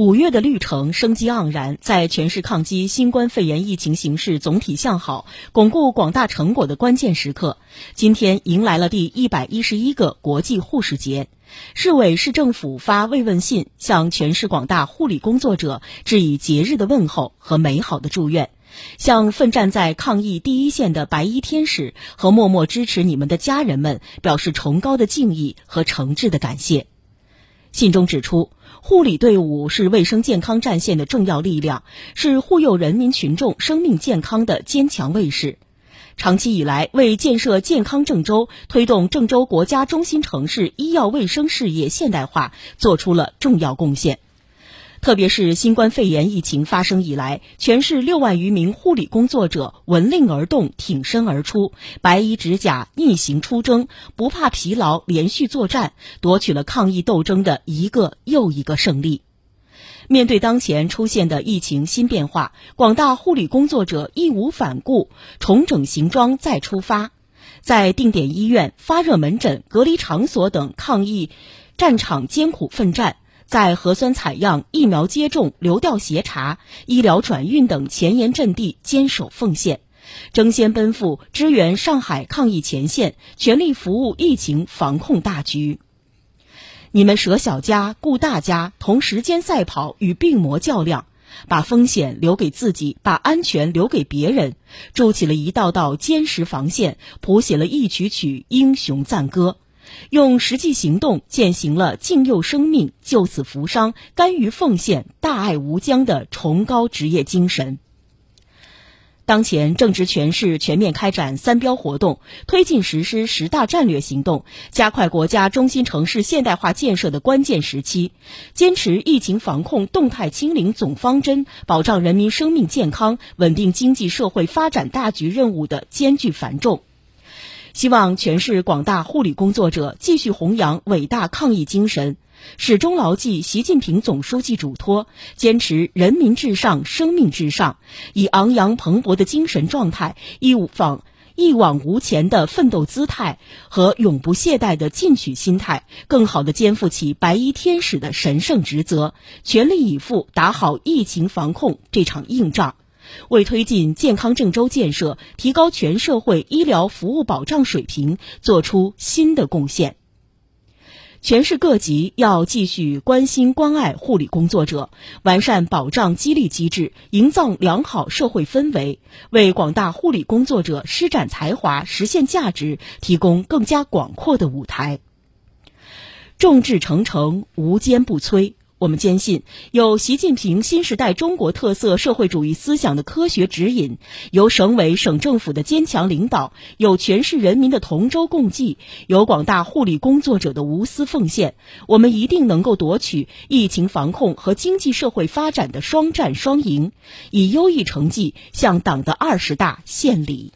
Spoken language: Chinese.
五月的绿城生机盎然，在全市抗击新冠肺炎疫情形势总体向好、巩固广大成果的关键时刻，今天迎来了第一百一十一个国际护士节。市委市政府发慰问信，向全市广大护理工作者致以节日的问候和美好的祝愿，向奋战在抗疫第一线的白衣天使和默默支持你们的家人们表示崇高的敬意和诚挚的感谢。信中指出，护理队伍是卫生健康战线的重要力量，是护佑人民群众生命健康的坚强卫士。长期以来，为建设健康郑州、推动郑州国家中心城市医药卫生事业现代化做出了重要贡献。特别是新冠肺炎疫情发生以来，全市六万余名护理工作者闻令而动，挺身而出，白衣执甲，逆行出征，不怕疲劳，连续作战，夺取了抗疫斗争的一个又一个胜利。面对当前出现的疫情新变化，广大护理工作者义无反顾，重整行装再出发，在定点医院、发热门诊、隔离场所等抗疫战场艰苦奋战。在核酸采样、疫苗接种、流调协查、医疗转运等前沿阵地坚守奉献，争先奔赴支援上海抗疫前线，全力服务疫情防控大局。你们舍小家顾大家，同时间赛跑，与病魔较量，把风险留给自己，把安全留给别人，筑起了一道道坚实防线，谱写了一曲曲英雄赞歌。用实际行动践行了敬佑生命、救死扶伤、甘于奉献、大爱无疆的崇高职业精神。当前正值全市全面开展“三标”活动，推进实施十大战略行动，加快国家中心城市现代化建设的关键时期，坚持疫情防控动态清零总方针，保障人民生命健康、稳定经济社会发展大局任务的艰巨繁重。希望全市广大护理工作者继续弘扬伟大抗疫精神，始终牢记习近平总书记嘱托，坚持人民至上、生命至上，以昂扬蓬勃的精神状态、一往一往无前的奋斗姿态和永不懈怠的进取心态，更好地肩负起白衣天使的神圣职责，全力以赴打好疫情防控这场硬仗。为推进健康郑州建设、提高全社会医疗服务保障水平作出新的贡献。全市各级要继续关心关爱护理工作者，完善保障激励机制，营造良好社会氛围，为广大护理工作者施展才华、实现价值提供更加广阔的舞台。众志成城，无坚不摧。我们坚信，有习近平新时代中国特色社会主义思想的科学指引，有省委省政府的坚强领导，有全市人民的同舟共济，有广大护理工作者的无私奉献，我们一定能够夺取疫情防控和经济社会发展的双战双赢，以优异成绩向党的二十大献礼。